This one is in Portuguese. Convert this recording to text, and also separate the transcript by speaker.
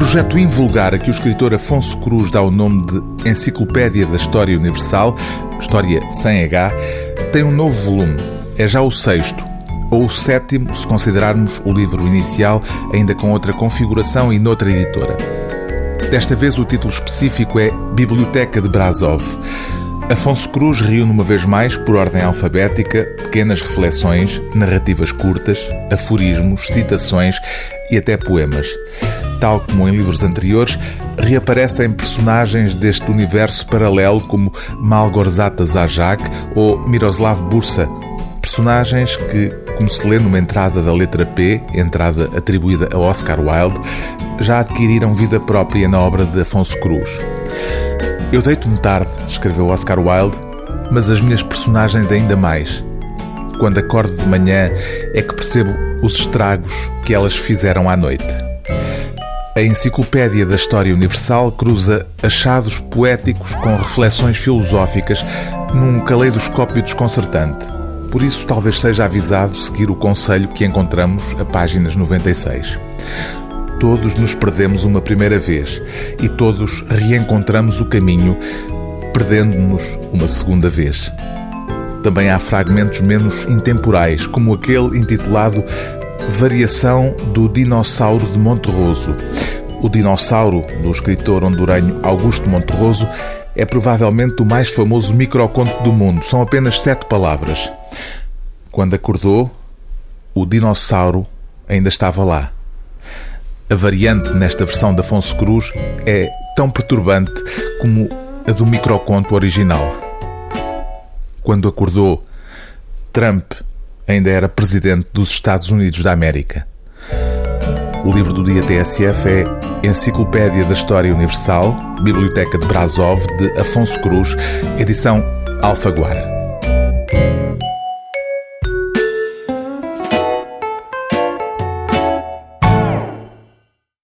Speaker 1: projeto invulgar a que o escritor Afonso Cruz dá o nome de Enciclopédia da História Universal, História sem H, tem um novo volume. É já o sexto, ou o sétimo, se considerarmos o livro inicial, ainda com outra configuração e noutra editora. Desta vez o título específico é Biblioteca de Brasov. Afonso Cruz reúne uma vez mais, por ordem alfabética, pequenas reflexões, narrativas curtas, aforismos, citações e até poemas. Tal como em livros anteriores, reaparecem personagens deste universo paralelo como Malgorzata Zajak ou Miroslav Bursa, personagens que, como se lê numa entrada da letra P, entrada atribuída a Oscar Wilde, já adquiriram vida própria na obra de Afonso Cruz. Eu deito-me tarde, escreveu Oscar Wilde, mas as minhas personagens ainda mais. Quando acordo de manhã é que percebo os estragos que elas fizeram à noite. A Enciclopédia da História Universal cruza achados poéticos com reflexões filosóficas num caleidoscópio desconcertante. Por isso, talvez seja avisado seguir o conselho que encontramos a páginas 96. Todos nos perdemos uma primeira vez e todos reencontramos o caminho, perdendo-nos uma segunda vez. Também há fragmentos menos intemporais, como aquele intitulado Variação do Dinossauro de Monterroso. O dinossauro, do escritor hondurenho Augusto Monterroso, é provavelmente o mais famoso microconto do mundo. São apenas sete palavras. Quando acordou, o dinossauro ainda estava lá. A variante nesta versão de Afonso Cruz é tão perturbante como a do microconto original. Quando acordou, Trump ainda era presidente dos Estados Unidos da América. O livro do dia TSF é Enciclopédia da História Universal, Biblioteca de Brasov, de Afonso Cruz, edição Alfaguara.